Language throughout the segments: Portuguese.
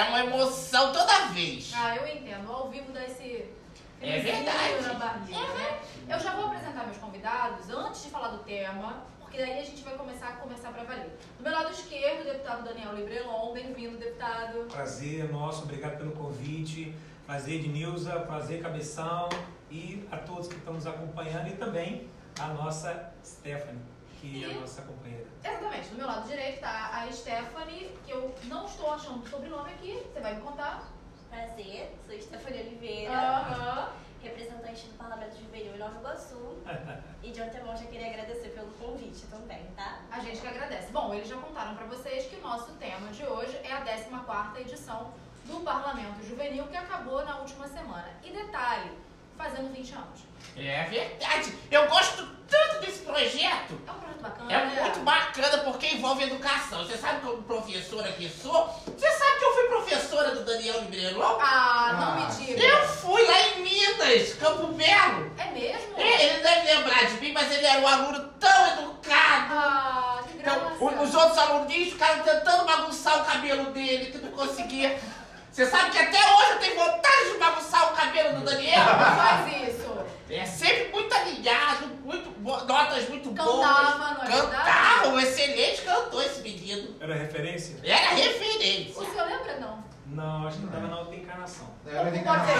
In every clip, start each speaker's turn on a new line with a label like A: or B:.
A: é, é uma emoção toda vez.
B: Ah, eu entendo. Ao vivo dá esse.
A: É verdade.
B: Na barriga, né? Eu já vou apresentar meus convidados antes de falar do tema, porque daí a gente vai começar a conversar pra valer. Do meu lado esquerdo, o deputado Daniel Librelon. Bem-vindo, deputado.
C: Prazer nosso, obrigado pelo convite. Prazer, Ednilza, prazer, Cabeção e a todos que estão nos acompanhando e também a nossa Stephanie, que é a
B: E-
C: nossa companheira.
B: Exatamente, do meu lado direito tá a Stephanie, que eu não estou achando o sobrenome aqui, você vai me contar.
D: Prazer, sou Stephanie Oliveira, representante do Parlamento Juvenil em Nova Iguaçu. e de antemão já queria agradecer pelo convite também, tá?
B: A gente que agradece. Bom, eles já contaram pra vocês que o nosso tema de hoje é a 14ª edição do Parlamento Juvenil, que acabou na última semana. E detalhe, fazendo 20 anos.
A: É verdade. Eu gosto tanto desse projeto.
B: É um projeto bacana,
A: É
B: né?
A: muito bacana porque envolve educação. Você sabe como professora que sou? Você sabe que eu fui professora do Daniel Librelon?
B: Ah, não
E: Ah,
B: me diga.
A: Eu fui lá em Minas, Campo Belo.
B: É mesmo?
A: É, ele deve lembrar de mim, mas ele era um aluno tão educado.
B: Ah, que
A: Então,
B: graça.
A: o- os outros alunos ficaram tentando bagunçar o cabelo dele, que não conseguia. Você sabe que até hoje eu tenho vontade de bagunçar o cabelo do Daniel?
B: Não faz isso.
A: É sempre muito alinhado, muito bo- notas muito
B: Cantava,
A: boas.
B: não é
A: Cantava, um excelente cantor esse menino.
C: Era referência?
A: Era referência.
B: O senhor lembra, não?
C: Não, acho que não estava na outra encarnação.
E: Era de encarnação.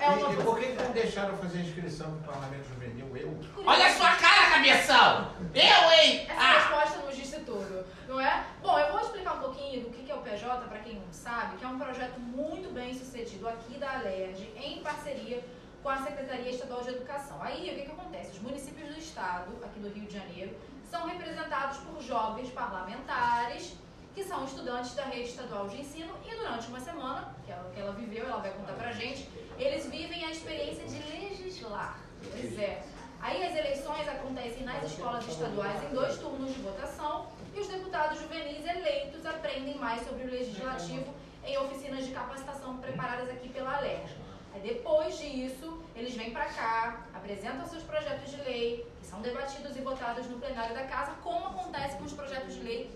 B: É uma
E: E, e por que não deixaram fazer inscrição para o Parlamento Juvenil? Eu?
A: Olha a sua cara, cabeção! Eu, hein?
B: Essa
A: Ah,
B: resposta nos disse tudo, não é? Bom, eu vou explicar um pouquinho do que é o PJ, para quem não sabe, que é um projeto muito bem sucedido aqui da Alerj, em parceria com a Secretaria Estadual de Educação. Aí, o que que acontece? Os municípios do estado, aqui do Rio de Janeiro, são representados por jovens parlamentares, que são estudantes da rede estadual de ensino, e durante uma semana, que ela, que ela viveu, ela vai contar pra gente, eles vivem a experiência de legislar. Pois é. Aí as eleições acontecem nas escolas estaduais em dois turnos de votação e os deputados juvenis eleitos aprendem mais sobre o legislativo em oficinas de capacitação preparadas aqui pela Alerj. Depois disso, eles vêm pra cá, apresentam seus projetos de lei, que são debatidos e votados no plenário da casa, como acontece com os projetos de lei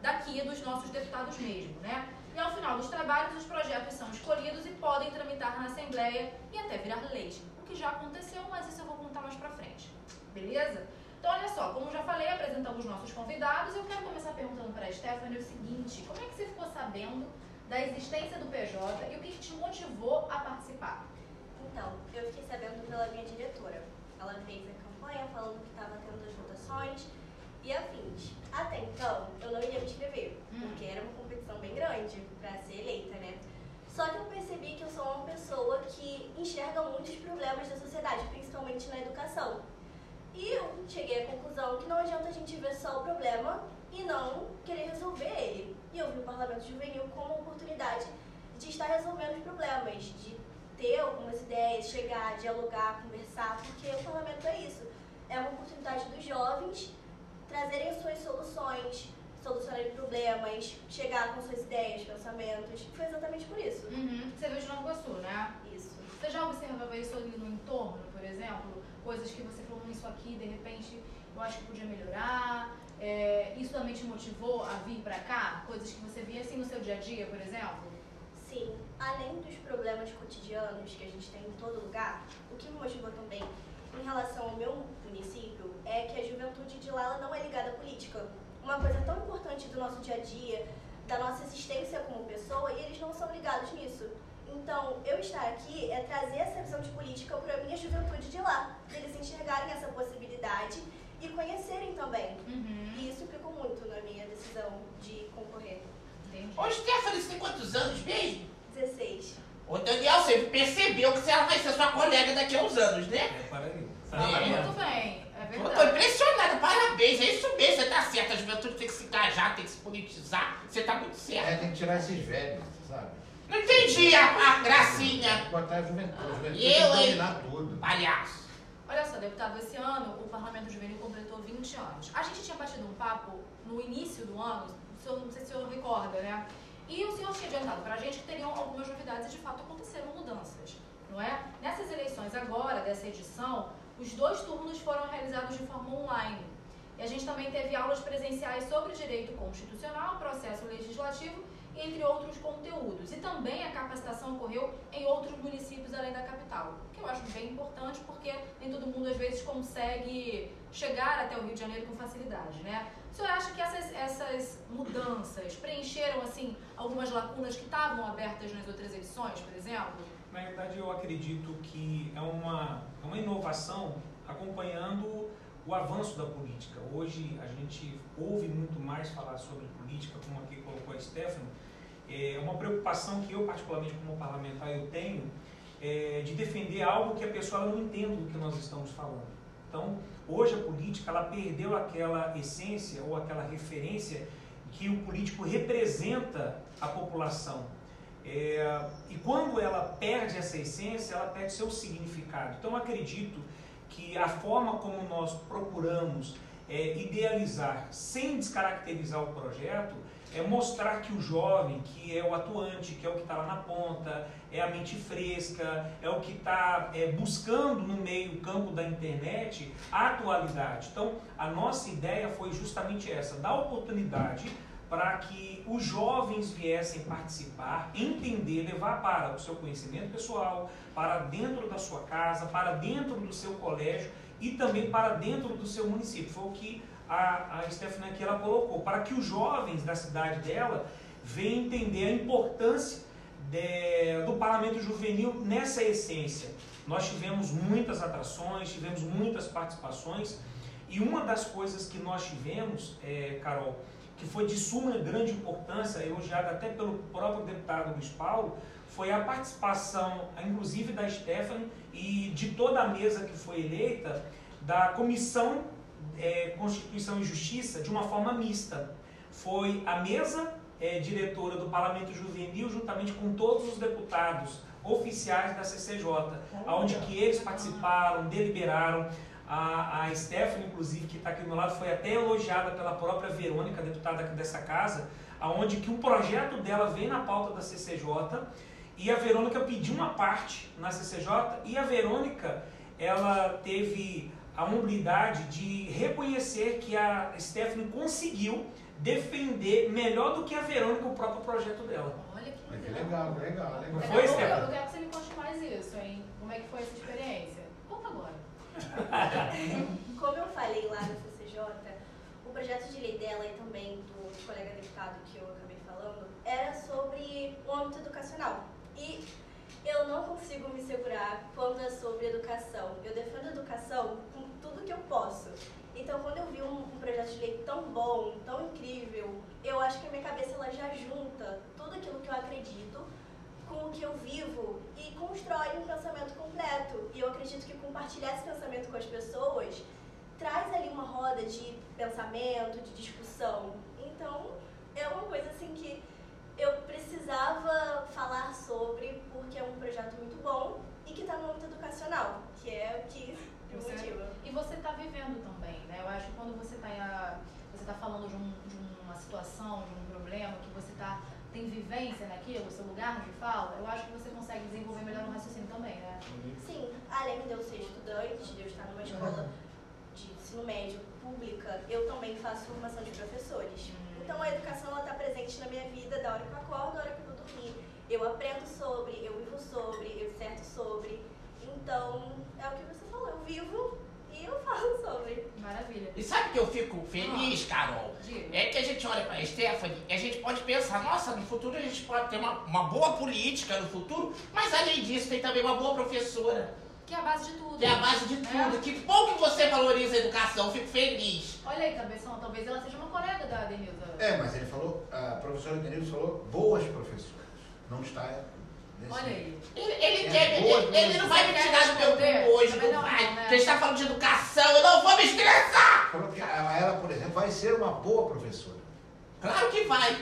B: daqui dos nossos deputados mesmo, né? E ao final dos trabalhos, os projetos são escolhidos e podem tramitar na Assembleia e até virar lei. O que já aconteceu, mas isso eu vou contar mais pra frente. Beleza? Então, olha só, como já falei, apresentamos nossos convidados. Eu quero começar perguntando para a Stephanie o seguinte: como é que você ficou sabendo da existência do PJ e o que que te motivou a participar?
D: Então, eu fiquei sabendo pela minha diretora. Ela fez a campanha falando que estava tendo as votações e afins. Até então, eu não iria me inscrever,
B: Hum.
D: porque era uma competição bem grande para ser eleita, né? Só que eu percebi que eu sou uma pessoa que enxerga muitos problemas da sociedade, principalmente na educação. E eu cheguei à conclusão que não adianta a gente ver só o problema e não querer resolver ele. E eu vi o Parlamento Juvenil como uma oportunidade de estar resolvendo os problemas, de ter algumas ideias, chegar, dialogar, conversar, porque o parlamento é isso. É uma oportunidade dos jovens trazerem as suas soluções, solucionarem problemas, chegar com suas ideias, pensamentos. Foi exatamente por isso.
B: Uhum. Você veio de Nova Iguaçu, né?
D: Isso.
B: Você já observava isso ali no entorno, por exemplo? Coisas que você falou, "Hum, isso aqui, de repente, eu acho que podia melhorar. É, isso também te motivou a vir pra cá? Coisas que você via assim no seu dia a dia, por exemplo?
D: Sim, além dos problemas cotidianos que a gente tem em todo lugar, o que me motivou também em relação ao meu município é que a juventude de lá não é ligada à política. Uma coisa tão importante do nosso dia a dia, da nossa existência como pessoa, e eles não são ligados nisso. Então, eu estar aqui é trazer essa visão de política para a minha juventude de lá, eles enxergarem essa possibilidade e conhecerem também.
B: Uhum.
D: E isso implicou muito na minha decisão de concorrer.
B: Entendi.
A: Ô, Stephanie, você tem quantos anos mesmo?
D: 16.
A: Ô, Daniel, você percebeu que ela vai ser sua colega daqui a uns anos, né?
C: É para aí.
B: Fala
A: É.
B: muito bem, é
A: Eu tô impressionada, parabéns, é isso mesmo, você tá certo, a juventude tem que se engajar, tem que se politizar, você tá muito certo.
E: É, tem que tirar esses velhos, sabe?
A: Não entendi a, a gracinha,
E: Botar a juventude. A juventude
A: eu,
E: tem que
A: hein?
E: dominar tudo.
A: palhaço.
B: Olha só, deputado, esse ano o Parlamento Juvenil completou 20 anos. A gente tinha batido um papo no início do ano, senhor, não sei se o senhor recorda, né? E o senhor tinha adiantado pra gente que teriam algumas novidades e de fato aconteceram mudanças, não é? Nessas eleições agora, dessa edição, os dois turnos foram realizados de forma online. E a gente também teve aulas presenciais sobre direito constitucional, processo legislativo, entre outros conteúdos. E também a capacitação ocorreu em outros municípios além da capital, que eu acho bem importante porque nem todo mundo às vezes consegue chegar até o Rio de Janeiro com facilidade, né? O senhor acha que essas, essas mudanças preencheram, assim, algumas lacunas que estavam abertas nas outras edições, por exemplo?
C: Na verdade, eu acredito que é uma, é uma inovação acompanhando o avanço da política. Hoje a gente ouve muito mais falar sobre política, como aqui colocou a Stephanie. É uma preocupação que eu, particularmente como parlamentar, eu tenho é de defender algo que a pessoa não entenda do que nós estamos falando. Então, hoje a política ela perdeu aquela essência ou aquela referência que o político representa a população. É, e quando ela perde essa essência, ela perde seu significado. Então, acredito que a forma como nós procuramos é, idealizar, sem descaracterizar o projeto, é mostrar que o jovem, que é o atuante, que é o que está lá na ponta, é a mente fresca, é o que está é, buscando no meio campo da internet a atualidade. Então, a nossa ideia foi justamente essa, dar oportunidade para que os jovens viessem participar, entender, levar para o seu conhecimento pessoal, para dentro da sua casa, para dentro do seu colégio e também para dentro do seu município. Foi o que a, a Stephanie aqui ela colocou, para que os jovens da cidade dela venham entender a importância de, do parlamento juvenil nessa essência. Nós tivemos muitas atrações, tivemos muitas participações e uma das coisas que nós tivemos, é, Carol, que foi de suma grande importância, elogiada até pelo próprio deputado Luiz Paulo, foi a participação, inclusive da Stephanie e de toda a mesa que foi eleita, da Comissão é, Constituição e Justiça de uma forma mista. Foi a mesa é, diretora do Parlamento Juvenil, juntamente com todos os deputados oficiais da CCJ, onde que eles participaram, deliberaram. A, a Stephanie, inclusive, que está aqui do meu lado, foi até elogiada pela própria Verônica, deputada aqui dessa casa, aonde que um projeto dela veio na pauta da CCJ e a Verônica pediu uma parte na CCJ e a Verônica, ela teve a humildade de reconhecer que a Stephanie conseguiu defender melhor do que a Verônica o próprio projeto dela.
B: Olha que
E: que
B: legal.
E: legal, legal, legal.
C: Foi,
B: eu,
C: Stephanie?
B: eu quero que você me conte mais isso, hein? Como é que foi essa experiência?
D: Como eu falei lá na CCJ, o projeto de lei dela e também do colega deputado que eu acabei falando era sobre o âmbito educacional. E eu não consigo me segurar quando é sobre educação. Eu defendo educação com tudo que eu posso. Então, quando eu vi um, um projeto de lei tão bom, tão incrível, eu acho que a minha cabeça ela já junta tudo aquilo que eu acredito com o que eu vivo e constrói um pensamento completo. E eu acredito que compartilhar esse pensamento com as pessoas traz ali uma roda de pensamento, de discussão. Então, é uma coisa assim que eu precisava falar sobre porque é um projeto muito bom e que está no âmbito educacional, que é o que me motiva.
B: E você está vivendo também, né? Eu acho que quando você está você tá falando de, um- de uma situação, de um problema, que você tá, tem vivência naquilo, seu lugar de fala, eu acho que você consegue desenvolver melhor no raciocínio também, né?
D: Sim, além de eu ser estudante, de eu estar numa escola de ensino médio pública, eu também faço formação de professores. Então a educação está presente na minha vida da hora que eu acordo, da hora que eu vou dormir. Eu aprendo sobre, eu vivo sobre, eu disserto sobre. Então, é o que você falou, eu vivo e eu falo sobre.
B: Maravilha.
A: E sabe que eu fico feliz, Carol?
B: Diga.
A: É que a gente olha pra Stephanie e a gente pode pensar, nossa, no futuro a gente pode ter uma, uma boa política no futuro, mas além disso tem também uma boa professora,
B: Que é a base de tudo.
A: que é a base de tudo.
B: É.
A: Que bom que você valoriza a educação, fico feliz.
B: Olha aí, cabeção, talvez ela seja uma colega da Denilza.
E: É, mas ele falou, a professora Denilson falou boas professoras. Não está
B: Olha aí.
A: Ele, ele,
E: É
A: quer,
E: boa,
A: ele, ele não vai me tirar do meu
B: responder?
A: rumo hoje, não
B: não,
A: vai.
B: né?
A: Porque a gente tá falando de educação, eu não vou me estressar!
E: Ela, por exemplo, vai ser uma boa professora.
A: Claro que vai.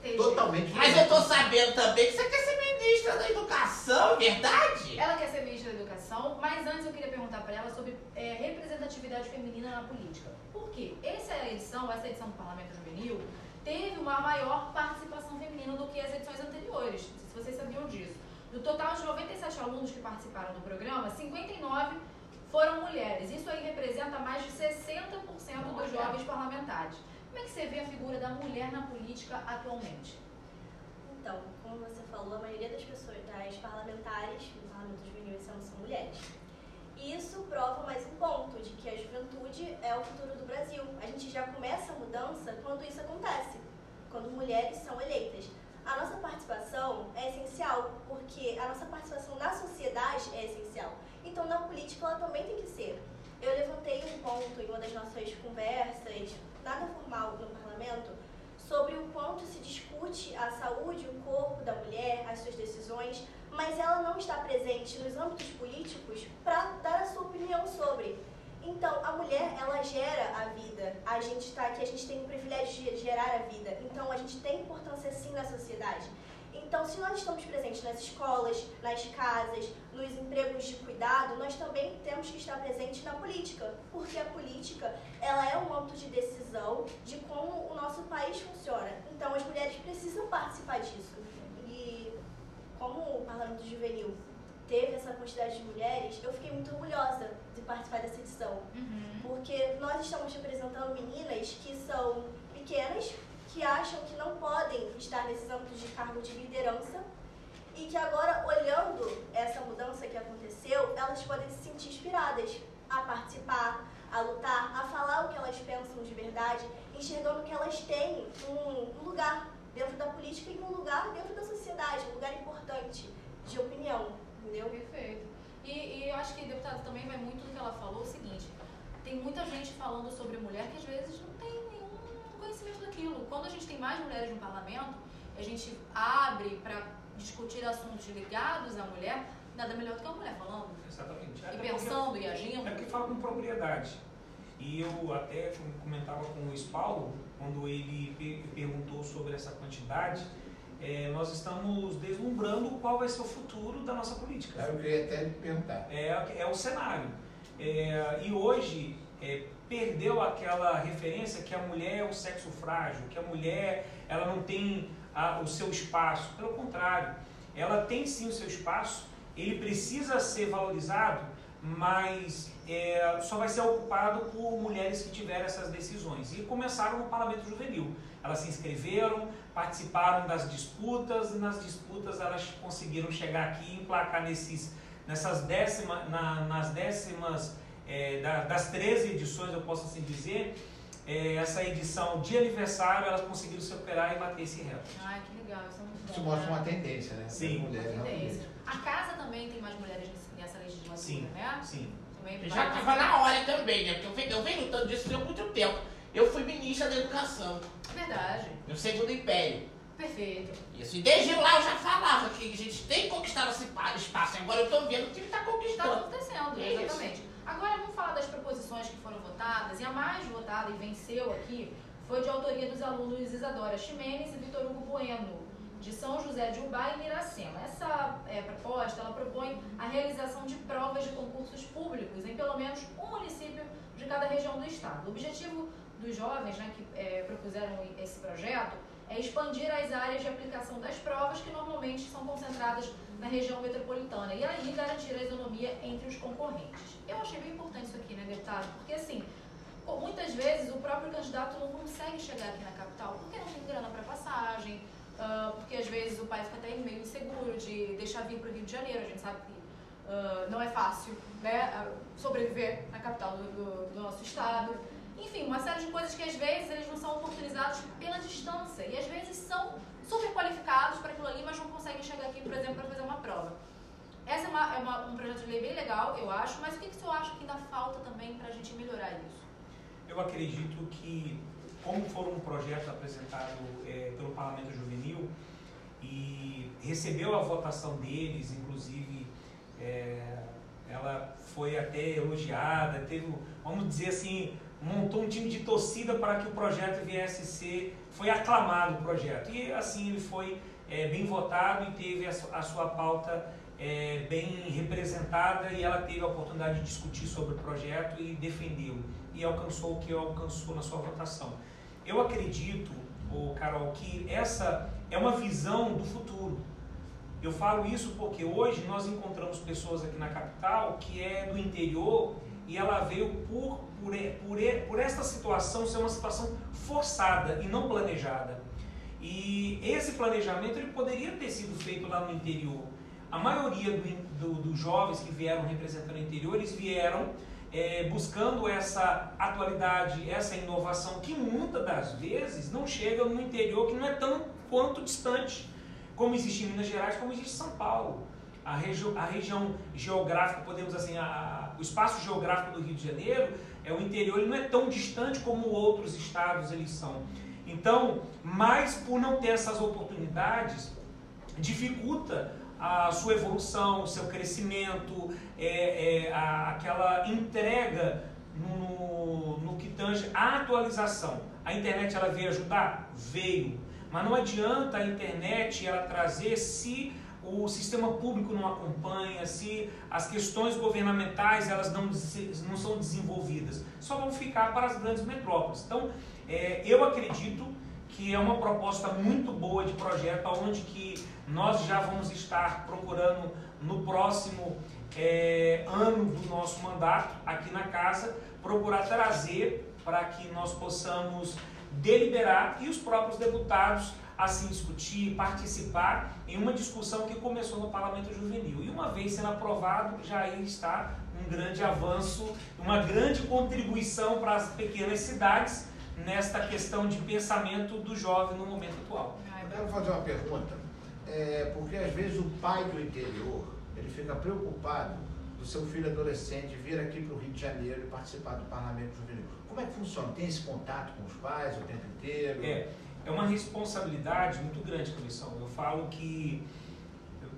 B: Entendi.
E: Totalmente
A: Mas eu tô
E: diferente.
A: sabendo também que você quer ser ministra da educação, é verdade?
B: Ela quer ser ministra da Educação, mas antes eu queria perguntar para ela sobre é, representatividade feminina na política. Por quê? Essa edição, essa edição do Parlamento Juvenil, teve uma maior participação feminina do que as edições anteriores. Não sei se vocês sabiam disso. Do total de 97 alunos que participaram do programa, 59 foram mulheres. Isso aí representa mais de 60% dos jovens parlamentares. Como é que você vê a figura da mulher na política atualmente?
D: Então, como você falou, a maioria das pessoas, das parlamentares no Parlamento Juvenil são, são mulheres. Isso prova mais um ponto de que a juventude é o futuro do Brasil. A gente já começa a mudança quando isso acontece, quando mulheres são eleitas. A nossa participação é essencial, porque a nossa participação na sociedade é essencial. Então, na política, ela também tem que ser. Eu levantei um ponto em uma das nossas conversas, nada formal no parlamento, sobre o quanto se discute a saúde, o corpo da mulher, as suas decisões, mas ela não está presente nos âmbitos políticos para dar a sua opinião sobre. Então, a mulher, ela gera a vida. A gente está aqui, a gente tem o privilégio de gerar a vida. Então, a gente tem importância sim na sociedade. Então, se nós estamos presentes nas escolas, nas casas, nos empregos de cuidado, nós também temos que estar presentes na política, porque a política ela é um âmbito de decisão de como o nosso país funciona. Então, as mulheres precisam participar disso. Como o Parlamento Juvenil teve essa quantidade de mulheres, eu fiquei muito orgulhosa de participar dessa edição,
B: Uhum.
D: porque nós estamos representando meninas que são pequenas, que acham que não podem estar nesses âmbitos de cargo de liderança e que agora, olhando essa mudança que aconteceu, elas podem se sentir inspiradas a participar, a lutar, a falar o que elas pensam de verdade, enxergando que elas têm um lugar dentro da política e um lugar dentro da sociedade, um lugar importante de opinião, entendeu?
B: Perfeito. E, e eu acho que, deputado, também vai muito do que ela falou, o seguinte, tem muita gente falando sobre mulher que às vezes não tem nenhum conhecimento daquilo. Quando a gente tem mais mulheres no parlamento, a gente abre para discutir assuntos ligados à mulher, nada melhor do que uma mulher falando.
C: Exatamente.
B: E
C: Até
B: pensando e agindo.
C: é porque fala com propriedade. E eu até comentava com o Luiz Paulo, quando ele pe- perguntou sobre essa quantidade, é, nós estamos deslumbrando qual vai ser o futuro da nossa política.
E: Eu queria até perguntar.
C: é, é o cenário. É, e hoje é, perdeu aquela referência que a mulher é um sexo frágil, que a mulher ela não tem a- o seu espaço. Pelo contrário, ela tem sim o seu espaço, ele precisa ser valorizado, mas é, só vai ser ocupado por mulheres que tiveram essas decisões. E começaram no Parlamento Juvenil. Elas se inscreveram, participaram das disputas, e nas disputas elas conseguiram chegar aqui e emplacar nesses, nessas décima, na- nas décimas, é, da- das 13 edições, eu posso assim dizer, é, essa edição de aniversário, elas conseguiram superar e bater esse recorde.
B: Ai, que legal, isso é muito bom.
E: Isso mostra
B: né?
E: uma tendência, né?
C: Sim.
E: Mulheres na
B: Tendência. A casa também tem mais mulheres nessa legislatura,
C: Sim,
B: né?
C: sim.
A: Já
B: vai-
A: tava na hora também, né? Porque eu venho, eu venho lutando disso há muito tempo. Eu fui ministra da Educação,
B: Verdade.
A: no Segundo Império.
B: Perfeito.
A: Isso. E desde lá eu já falava que a gente tem que conquistar esse pa- espaço. Agora eu tô vendo que ele tá
B: Está
A: conquistando.
B: acontecendo,
A: É isso.
B: exatamente. Agora vamos falar das proposições que foram votadas, e a mais votada e venceu aqui foi de autoria dos alunos Isadora Ximenes e Vitor Hugo Bueno, de São José de Ubá e Miracema. Essa é, proposta ela propõe a realização de provas de concursos públicos em pelo menos um município de cada região do estado. O objetivo dos jovens né, que é, propuseram esse projeto é expandir as áreas de aplicação das provas que normalmente são concentradas na região metropolitana e aí garantir a isonomia entre os concorrentes. Eu achei bem importante isso aqui, né, deputado? Porque assim, muitas vezes o próprio candidato não consegue chegar aqui na capital porque não tem grana para passagem, ah, porque às vezes o pai fica até meio inseguro de deixar vir para o Rio de Janeiro, a gente sabe que ah, não é fácil né, sobreviver na capital do, do- do nosso estado. Enfim, uma série de coisas que às vezes eles não são oportunizados pela distância e às vezes são super qualificados para aquilo ali, mas não conseguem chegar aqui, por exemplo, para fazer uma prova. Essa é, uma- é uma- um projeto de lei bem legal, eu acho, mas o que, que o senhor acha que ainda falta também para a gente melhorar isso?
C: Eu acredito que, como for um projeto apresentado eh, pelo Parlamento Juvenil e recebeu a votação deles, inclusive eh, ela foi até elogiada, teve, vamos dizer assim, montou um time de torcida para que o projeto viesse ser, foi aclamado o projeto. E assim ele foi eh, bem votado e teve a, a sua pauta eh, bem representada e ela teve a oportunidade de discutir sobre o projeto e defendê-lo e alcançou o que alcançou na sua votação. Eu acredito, ô Carol, que essa é uma visão do futuro. Eu falo isso porque hoje nós encontramos pessoas aqui na capital que é do interior e ela veio por, por, por, por esta situação ser uma situação forçada e não planejada. E esse planejamento ele poderia ter sido feito lá no interior. A maioria do, do, dos jovens que vieram representando o interior, eles vieram é, buscando essa atualidade, essa inovação, que muitas das vezes não chega no interior, que não é tão quanto distante, como existe em Minas Gerais, como existe em São Paulo. A, regi a região geográfica, podemos assim, a, a, o espaço geográfico do Rio de Janeiro, é o interior, ele não é tão distante como outros estados eles são. Então, mas por não ter essas oportunidades, dificulta a sua evolução, o seu crescimento, é, é, a, aquela entrega no, no que tange a atualização. A internet ela veio ajudar? Veio. Mas não adianta a internet ela trazer se o sistema público não acompanha, se as questões governamentais elas não, não são desenvolvidas. Só vão ficar para as grandes metrópoles. Então, é, eu acredito que é uma proposta muito boa de projeto, onde que nós já vamos estar procurando no próximo é, ano do nosso mandato aqui na casa, procurar trazer para que nós possamos deliberar e os próprios deputados assim discutir, participar em uma discussão que começou no Parlamento Juvenil. E uma vez sendo aprovado, já aí está um grande avanço, uma grande contribuição para as pequenas cidades nesta questão de pensamento do jovem no momento atual.
E: Eu quero fazer uma pergunta é, porque às vezes o pai do interior ele fica preocupado do seu filho adolescente vir aqui para o Rio de Janeiro e participar do parlamento juvenil. Como é que funciona? Tem esse contato com os pais o tempo inteiro?
C: É, é uma responsabilidade muito grande, comissão. Eu falo que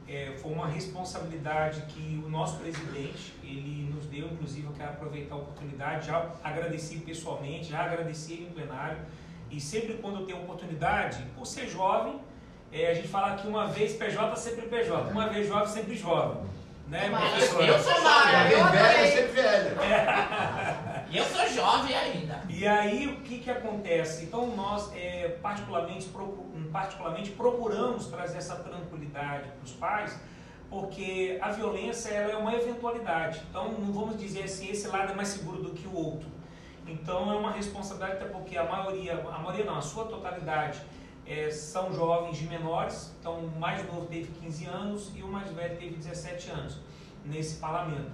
C: é, foi uma responsabilidade que o nosso presidente ele nos deu, inclusive eu quero aproveitar a oportunidade, já agradeci pessoalmente, já agradeci em plenário e sempre quando eu tenho oportunidade, por ser jovem, é, a gente fala que uma vez PJ, sempre PJ. Uma vez jovem, sempre jovem. Né,
A: professor? Eu sou jovem.
E: Uma vez velho, sempre velho.
A: E eu sou jovem ainda.
C: E aí, o que, que acontece? Então, nós, é, particularmente, particularmente, procuramos trazer essa tranquilidade para os pais, porque a violência ela é uma eventualidade. Então, não vamos dizer assim, esse lado é mais seguro do que o outro. Então, é uma responsabilidade, até porque a maioria, a maioria não, a sua totalidade é, são jovens de menores, então o mais novo teve 15 anos e o mais velho teve 17 anos nesse parlamento,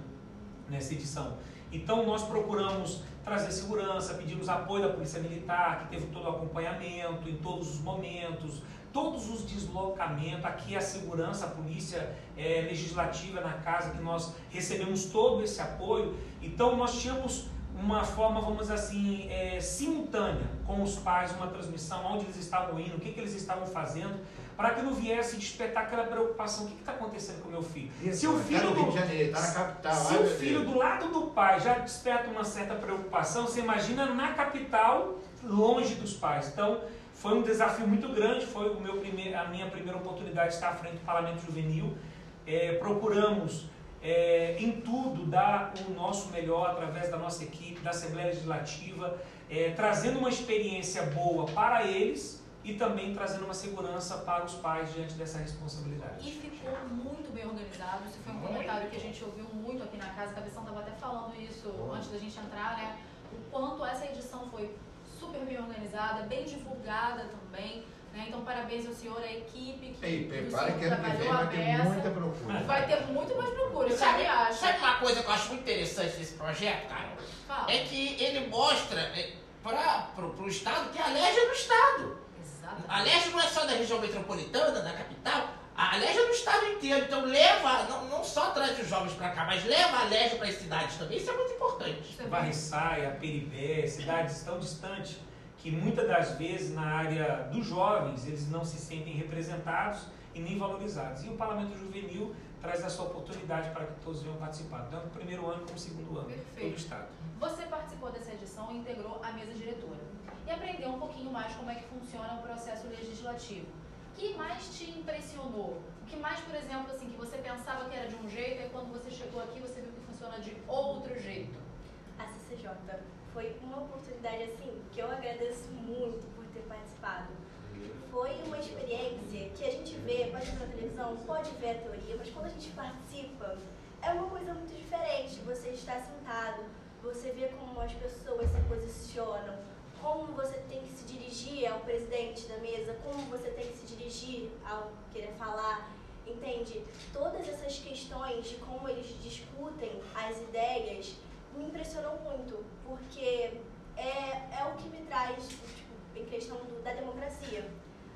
C: nessa edição. Então nós procuramos trazer segurança, pedimos apoio da Polícia Militar, que teve todo o acompanhamento em todos os momentos, todos os deslocamentos, aqui a segurança, a polícia é, legislativa na casa, que nós recebemos todo esse apoio. Então nós tínhamos uma forma, vamos dizer assim, é, simultânea com os pais, uma transmissão, onde eles estavam indo, o que, que eles estavam fazendo, para que não viesse despertar aquela preocupação, o que está acontecendo com o meu filho?
E: Isso, se o filho, do, Janeiro, tá na capital,
C: se o filho do lado do pai já desperta uma certa preocupação, você imagina na capital, longe dos pais. Então, foi um desafio muito grande, foi o meu primeiro, a minha primeira oportunidade de estar à frente do Parlamento Juvenil. É, procuramos é, em tudo dar o nosso melhor através da nossa equipe, da Assembleia Legislativa, é, trazendo uma experiência boa para eles e também trazendo uma segurança para os pais diante dessa responsabilidade.
B: E ficou muito bem organizado. Isso foi um comentário que a gente ouviu muito aqui na casa. A Cabeção estava até falando isso antes da gente entrar, né? O quanto essa edição foi super bem organizada, bem divulgada também. Né? Então, parabéns ao senhor, à equipe que
E: Ei, prepara que ano que vem vai ter muita procura.
B: Vai ter muito mais procura,
A: sabe,
B: acho.
A: Sabe uma coisa que eu acho muito interessante desse projeto, cara?
B: Fala.
A: É que ele mostra é, para o Estado que a LERJ é do Estado. A LERJ não é só da região metropolitana, da capital, a LERJ é do Estado inteiro. Então, leva, não, não só traz os jovens para cá, mas leva a LERJ para as cidades também. Isso é muito importante.
C: Barriçaia, Peribé, cidades tão distantes que muitas das vezes na área dos jovens eles não se sentem representados e nem valorizados. E o Parlamento Juvenil traz essa oportunidade para que todos venham participar, tanto no primeiro ano como no segundo ano,
B: Perfeito.
C: todo o Estado.
B: Você participou dessa edição e integrou a mesa diretora. E aprendeu um pouquinho mais como é que funciona o processo legislativo. O que mais te impressionou? O que mais, por exemplo, assim, que você pensava que era de um jeito e quando você chegou aqui você viu que funciona de outro jeito?
D: A CCJ foi uma oportunidade assim que eu agradeço muito por ter participado. Foi uma experiência que a gente vê, pode ver na televisão, pode ver a teoria, mas quando a gente participa, é uma coisa muito diferente. Você está sentado, você vê como as pessoas se posicionam, como você tem que se dirigir ao presidente da mesa, como você tem que se dirigir ao querer falar, entende? Todas essas questões de como eles discutem as ideias me impressionam muito, porque é, é o que me traz, tipo, em questão do, da democracia.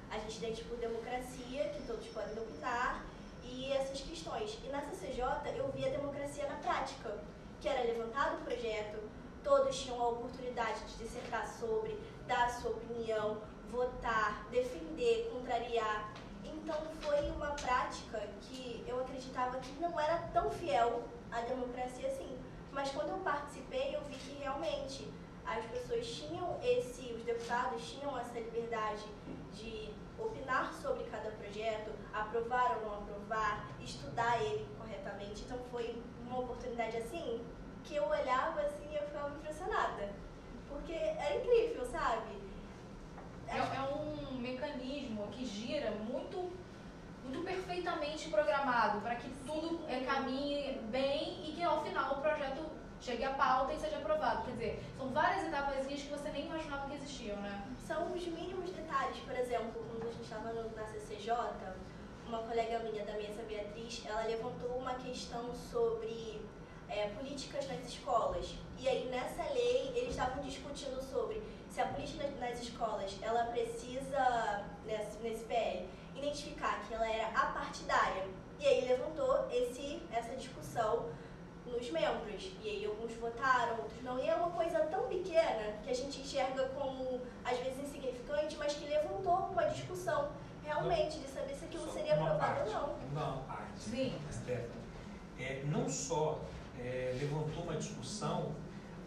D: A gente tem, tipo, democracia, que todos podem opinar, e essas questões. E na CCJ eu vi a democracia na prática, que era levantado o projeto, todos tinham a oportunidade de dissertar sobre, dar sua opinião, votar, defender, contrariar. Então foi uma prática que eu acreditava que não era tão fiel à democracia assim. Mas quando eu participei, eu vi que realmente as pessoas tinham esse, os deputados tinham essa liberdade de opinar sobre cada projeto, aprovar ou não aprovar, estudar ele corretamente. Então foi uma oportunidade assim que eu olhava assim e eu ficava impressionada. Porque é incrível, sabe?
B: É, é um mecanismo que gira muito, muito perfeitamente programado para que tudo é, caminhe bem e que ao final o projeto chegue à pauta e seja aprovado. Quer dizer, são várias etapas que você nem imaginava que existiam, né?
D: São os mínimos detalhes. Por exemplo, quando a gente estava na CCJ, uma colega minha da mesa, Beatriz, ela levantou uma questão sobre é, políticas nas escolas. E aí, nessa lei, eles estavam discutindo sobre se a política nas escolas, ela precisa, nesse, nesse PL, identificar que ela era apartidária. E aí levantou esse, essa discussão nos membros. E aí alguns votaram, outros não. E é uma coisa tão pequena que a gente enxerga como, às vezes, insignificante, mas que levantou uma discussão realmente de saber se aquilo
C: Só
D: seria aprovado ou não.
C: Uma parte.
B: Sim.
C: É, não só é, levantou uma discussão,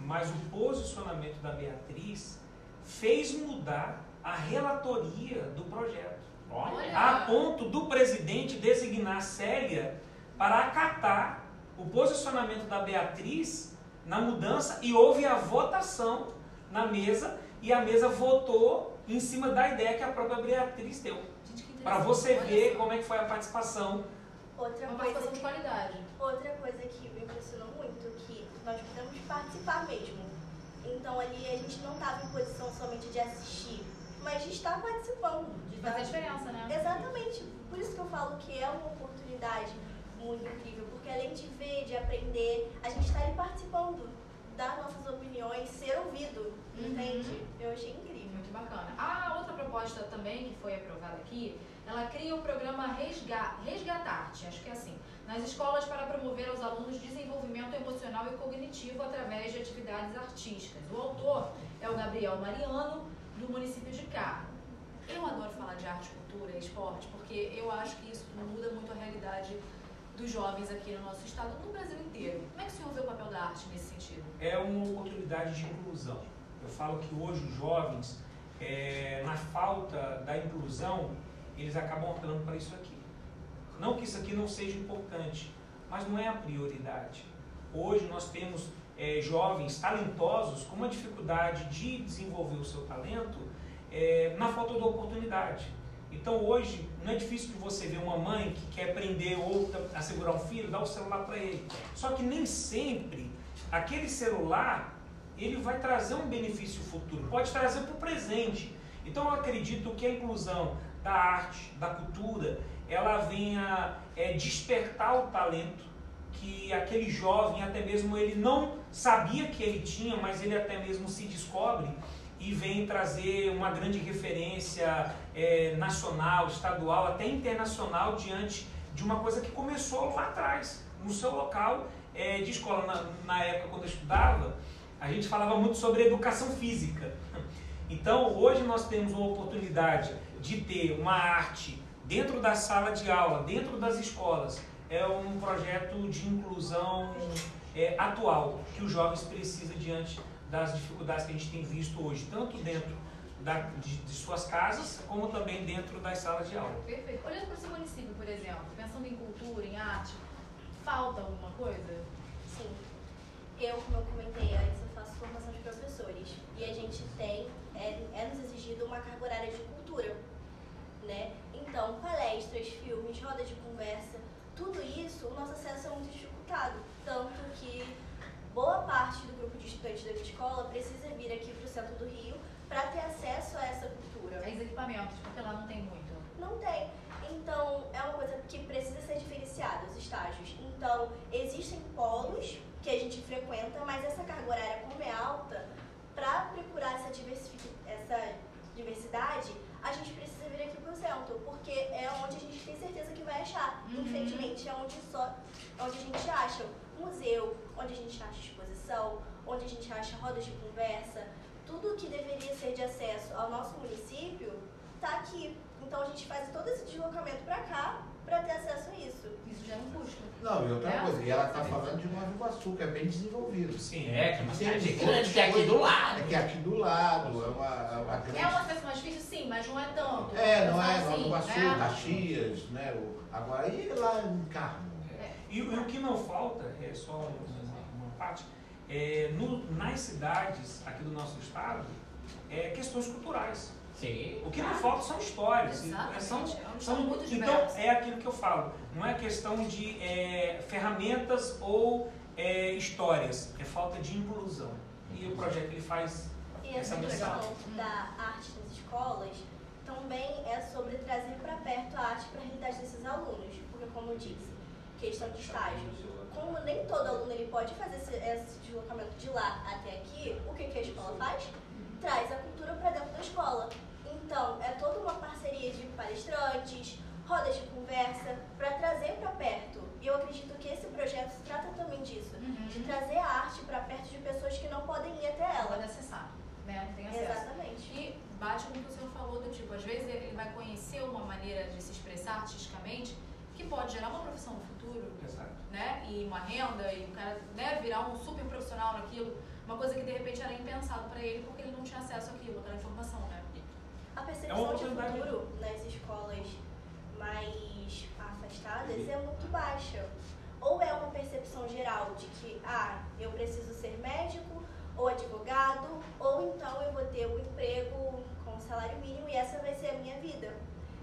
C: mas o posicionamento da Beatriz fez mudar a relatoria do projeto.
A: Olha.
C: A ponto do presidente designar a Célia para acatar o posicionamento da Beatriz na mudança e houve a votação na mesa e a mesa votou em cima da ideia que a própria Beatriz deu. Para você
B: Olha
C: ver
B: só.
C: como é que foi a participação.
D: Outra
B: Uma
D: coisa
B: participação de qualidade.
D: Outra coisa que me impressionou muito, que nós podemos participar mesmo. Então ali a gente não estava em posição somente de assistir, mas de estar participando.
B: De fazer diferença, né?
D: Exatamente. Por isso que eu falo que é uma oportunidade muito incrível, porque além de ver, de aprender, a gente está ali participando, dar nossas opiniões, ser ouvido,
B: Uhum.
D: entende? Eu achei incrível.
B: Muito bacana. A outra proposta também que foi aprovada aqui, ela cria o programa Resga Resgatarte, acho que é assim, nas escolas para promover aos alunos desenvolvimento emocional e cognitivo através de atividades artísticas. O autor é o Gabriel Mariano, do município de Carmo. Eu adoro falar de arte, cultura e esporte, porque eu acho que isso muda muito a realidade dos jovens aqui no nosso estado, no Brasil inteiro. Como é que o senhor vê o papel da arte nesse sentido?
C: é uma oportunidade de inclusão. Eu falo que hoje os jovens, é, na falta da inclusão, eles acabam apelando para isso aqui. Não que isso aqui não seja importante, mas não é a prioridade. Hoje nós temos é, jovens talentosos com uma dificuldade de desenvolver o seu talento é, na falta de oportunidade. Então hoje não é difícil de você ver uma mãe que quer prender outra a segurar um filho, dar o celular para ele. Só que nem sempre aquele celular ele vai trazer um benefício futuro, pode trazer para o presente. Então eu acredito que a inclusão da arte, da cultura, ela venha é, despertar o talento que aquele jovem, até mesmo ele não sabia que ele tinha, mas ele até mesmo se descobre e vem trazer uma grande referência é, nacional, estadual, até internacional diante de uma coisa que começou lá atrás, no seu local é, de escola. Na, na época, quando eu estudava, a gente falava muito sobre educação física. Então, hoje nós temos uma oportunidade de ter uma arte dentro da sala de aula, dentro das escolas. É um projeto de inclusão é, atual que os jovens precisam diante das dificuldades que a gente tem visto hoje, tanto dentro da, de, de suas casas, como também dentro das salas de aula.
B: Perfeito. Olhando para o seu município, por exemplo, pensando em cultura, em arte, falta alguma coisa?
D: Sim. Eu, como eu comentei antes, eu faço formação de professores. E a gente tem, é, é nos exigido uma carga horária de cultura. Né? Então, palestras, filmes, rodas de conversa, tudo isso, o nosso acesso é muito dificultado. Tanto que boa parte do grupo de estudantes da escola precisa vir aqui para o centro do Rio para ter acesso a essa cultura.
B: Os equipamentos, porque lá não tem muito.
D: Não tem. Então, é uma coisa que precisa ser diferenciada, os estágios. Então, existem polos que a gente frequenta, mas essa carga horária, como é alta, para procurar essa, essa diversidade, a gente precisa vir aqui para o centro, porque é onde a gente tem certeza que vai achar.
B: Uhum.
D: Infelizmente, é onde, só, onde a gente acha museu, onde a gente acha exposição, onde a gente acha rodas de conversa. Tudo que deveria ser de acesso ao nosso município está aqui. Então a gente faz todo esse deslocamento para cá para ter acesso a isso.
B: Isso já é um custo.
E: Não, e outra
B: É.
E: coisa, e ela está falando de Nova Iguaçu, que é bem desenvolvido.
C: Sim,
A: É, que é uma cidade grande, que é aqui do lado.
E: É que é aqui do lado, é uma, é uma grande.
B: É um acesso mais difícil, sim, mas não é tanto.
E: É, não é?
B: Assim,
E: Nova Iguaçu,
B: né?
E: Caxias, né? O, agora, e lá em Carmo?
C: E, e o que não falta, é só uma, uma parte, é, no- nas cidades aqui do nosso estado, é questões culturais.
A: Sim.
C: O que não falta são histórias.
B: Exatamente.
C: é, São,
B: É
C: são, então, é aquilo que eu falo. Não é questão de é, ferramentas ou é, histórias. É falta de inclusão. E o projeto ele faz
D: E
C: essa
D: essa questão
C: mensagem.
D: da arte nas escolas também é sobre trazer para perto a arte para a realidade desses alunos. Porque, como eu disse, questão de estágio. Como nem todo aluno ele pode fazer esse, esse deslocamento de lá até aqui, o que, que a escola faz? Traz a cultura para dentro da escola. Então, é toda uma parceria de palestrantes, rodas de conversa, para trazer para perto. E eu acredito que esse projeto se trata também disso,
B: Uhum.
D: de trazer a arte para perto de pessoas que não podem ir até
B: Ela pode acessar, né? Tem acesso.
D: Exatamente.
B: E bate com o que o senhor falou do tipo, às vezes ele vai conhecer uma maneira de se expressar artisticamente que pode gerar uma profissão no futuro,
C: Exato.
B: né? E uma renda, e o cara né, virar um super profissional naquilo, uma coisa que de repente era impensado para ele porque ele não tinha acesso àquilo, àquela informação, né?
D: A
C: É
D: percepção de
C: oportunidade.
D: futuro nas escolas mais afastadas é muito baixa. Ou é uma percepção geral de que, ah, eu preciso ser médico ou advogado, ou então eu vou ter um emprego com salário mínimo e essa vai ser a minha vida.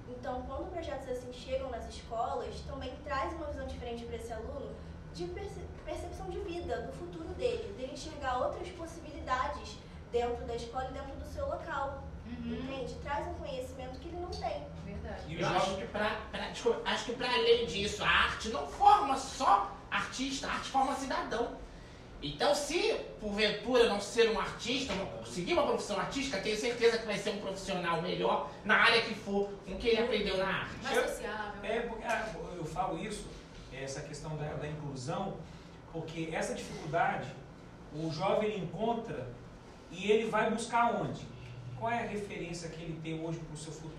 D: Então, quando projetos assim chegam nas escolas, também traz uma visão diferente para esse aluno de perce- percepção de vida, do futuro dele, dele enxergar outras possibilidades dentro da escola e dentro do seu local. Entende? Traz um conhecimento que ele não tem.
B: Verdade.
C: E o
A: Eu acho
C: jovem
A: que pra, pra- desculpa, acho que pra além disso, a arte não forma só artista, a arte forma cidadão. Então, se porventura não ser um artista, não conseguir uma profissão artística, tenho certeza que vai ser um profissional melhor na área que for com o que ele aprendeu na arte.
B: Mais sociável.
C: É, porque, ah, eu falo isso, essa questão da, da inclusão, porque essa dificuldade o jovem encontra e ele vai buscar onde? Qual é a referência que ele tem hoje para o seu futuro?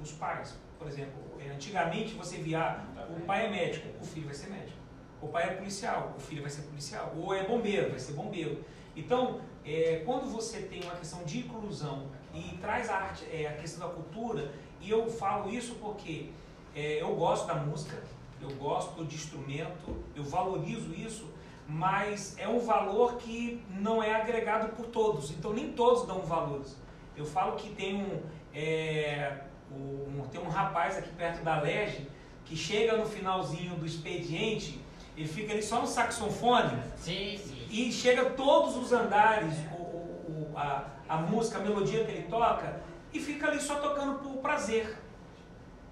C: Os pais, por exemplo. eh, Antigamente você via, o pai é médico, o filho vai ser médico. O pai é policial, o filho vai ser policial. Ou é bombeiro, vai ser bombeiro. Então, eh, quando você tem uma questão de inclusão e traz a arte, eh, a questão da cultura, e eu falo isso porque é, eu gosto da música, eu gosto de instrumento, eu valorizo isso, mas é um valor que não é agregado por todos, então nem todos dão valores. Eu falo que tem um, é, um- tem um rapaz aqui perto da Lege que chega no finalzinho do expediente, ele fica ali só no saxofone
A: Sim, sim.
C: e chega todos os andares, o, o- a, a música, a melodia que ele toca, e fica ali só tocando por prazer.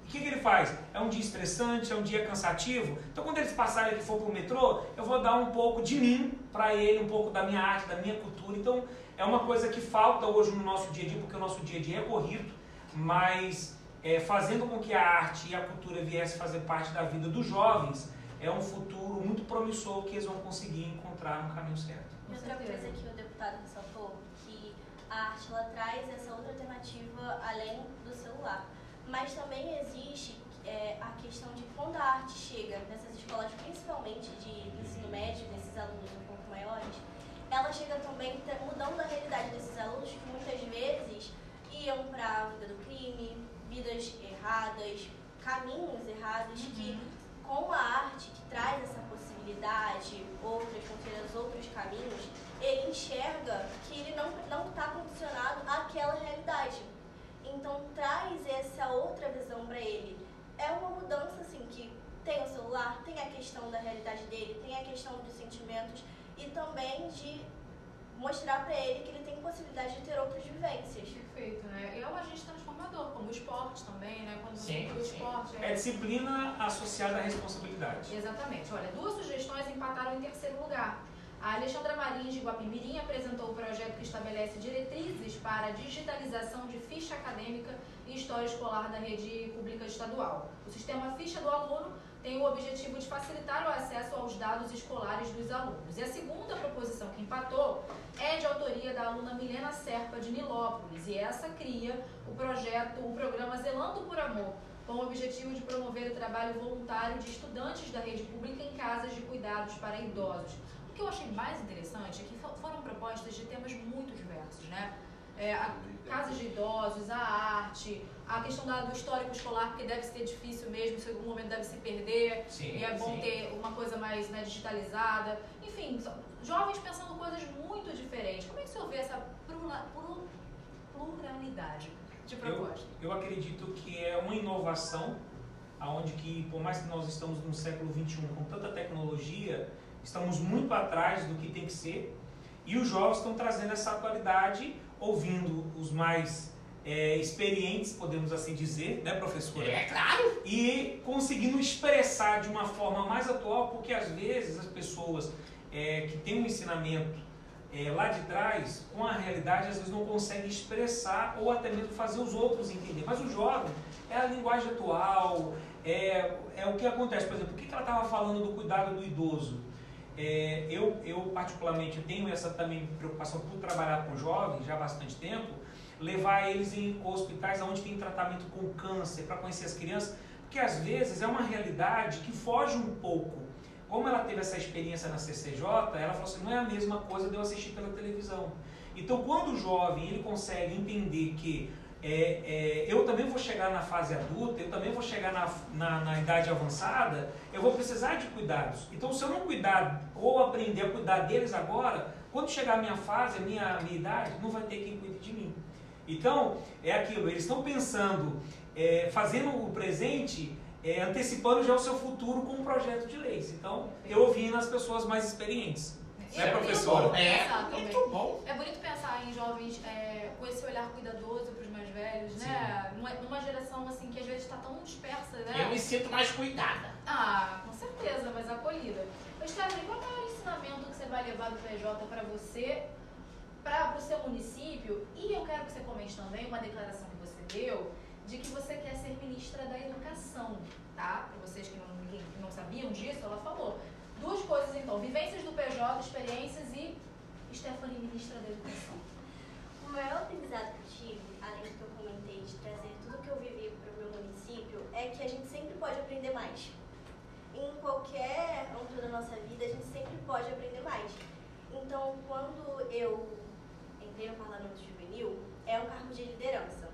C: O que, que ele faz? É um dia estressante, é um dia cansativo. Então, quando eles passarem aqui e for para o metrô, eu vou dar um pouco de mim para ele, um pouco da minha arte, da minha cultura. Então, é uma coisa que falta hoje no nosso dia a dia, porque o nosso dia a dia é corrido, mas é, fazendo com que a arte e a cultura viesse fazer parte da vida dos jovens, é um futuro muito promissor que eles vão conseguir encontrar no caminho certo.
D: E outra coisa que o deputado ressaltou, que a arte ela traz essa outra alternativa além do celular. Mas também existe é, a questão de quando a arte chega nessas escolas, principalmente de ensino médio, desses alunos um pouco maiores, ela chega também tra- mudando a realidade desses alunos que muitas vezes iam para a vida do crime, vidas erradas, caminhos errados que com a arte que traz essa possibilidade, outras os outros caminhos, ele enxerga que ele não está condicionado àquela realidade. Então traz essa outra visão para ele. É uma mudança assim que tem o celular, tem a questão da realidade dele, tem a questão dos sentimentos e também de mostrar para ele que ele tem possibilidade de ter outras vivências.
B: Perfeito, né? E é um agente transformador, como o esporte também, né? Quando
A: Sim,
B: o
A: sim.
B: esporte.
C: É disciplina associada à responsabilidade.
B: Exatamente. Olha, duas sugestões empataram em terceiro lugar. A Alexandra Marins de Guapimirim apresentou o projeto que estabelece diretrizes para a digitalização de ficha acadêmica e história escolar da rede pública estadual. O sistema Ficha do Aluno tem o objetivo de facilitar o acesso aos dados escolares dos alunos. E a segunda proposição que empatou é de autoria da aluna Milena Serpa de Nilópolis e essa cria o projeto, o programa Zelando por Amor, com o objetivo de promover o trabalho voluntário de estudantes da rede pública em casas de cuidados para idosos. O que eu achei mais interessante é que fo- foram propostas de temas muito diversos, né? É, a casas de idosos, a arte, a questão da- do histórico escolar, porque deve ser difícil mesmo, em algum momento deve se perder,
A: Sim,
B: e é bom
A: sim.
B: ter uma coisa mais né, digitalizada. Enfim, jovens pensando coisas muito diferentes. Como é que você vê essa plura- plu- pluralidade de
C: Eu,
B: propostas?
C: eu acredito que é uma inovação, aonde que, por mais que nós estamos no século XXI com tanta tecnologia, estamos muito atrás do que tem que ser, e os jovens estão trazendo essa atualidade, ouvindo os mais é, experientes, podemos assim dizer, né, professora?
A: É claro.
C: e conseguindo expressar de uma forma mais atual, porque às vezes as pessoas é, que têm um ensinamento é, lá de trás, com a realidade, às vezes não conseguem expressar ou até mesmo fazer os outros entender. Mas o jovem é a linguagem atual, é, é o que acontece. Por exemplo, que que ela estava falando do cuidado do idoso? É, eu, eu, particularmente, tenho essa também preocupação por trabalhar com jovens já há bastante tempo, levar eles em hospitais onde tem tratamento com câncer, para conhecer as crianças, porque às vezes é uma realidade que foge um pouco. Como ela teve essa experiência na CCJ, ela falou assim, não é a mesma coisa de eu assistir pela televisão. Então, quando o jovem ele consegue entender que é, é, eu também vou chegar na fase adulta, eu também vou chegar na, na, na idade avançada, eu vou precisar de cuidados. Então, se eu não cuidar ou aprender a cuidar deles agora, quando chegar a minha fase, a minha, a minha idade, não vai ter quem cuide de mim. Então, é aquilo, eles estão pensando, é, fazendo o presente, é, antecipando já o seu futuro com um projeto de leis. Então, eu ouvi nas pessoas mais experientes. Né,
B: é bonito
C: professora?
A: É,
B: pensar também.
A: muito bom.
B: É bonito pensar em jovens é, olhar cuidadoso para os mais velhos, né? Numa, numa geração assim que às vezes está tão dispersa, né?
A: Eu me sinto mais cuidada.
B: Ah, com certeza, mas acolhida. Mas, Stephanie, qual é o ensinamento que você vai levar do PJ para você, para o seu município? E eu quero que você comente também uma declaração que você deu de que você quer ser ministra da Educação, tá? Para vocês que não, que não sabiam disso, ela falou. Duas coisas, então. Vivências do PJ, experiências e Stephanie, ministra da Educação.
D: Maior aprendizado que eu tive, além do que eu comentei, de trazer tudo que eu vivi para o meu município, é que a gente sempre pode aprender mais. Em qualquer âmbito da nossa vida, a gente sempre pode aprender mais. Então, quando eu entrei no Parlamento Juvenil, é um cargo de liderança.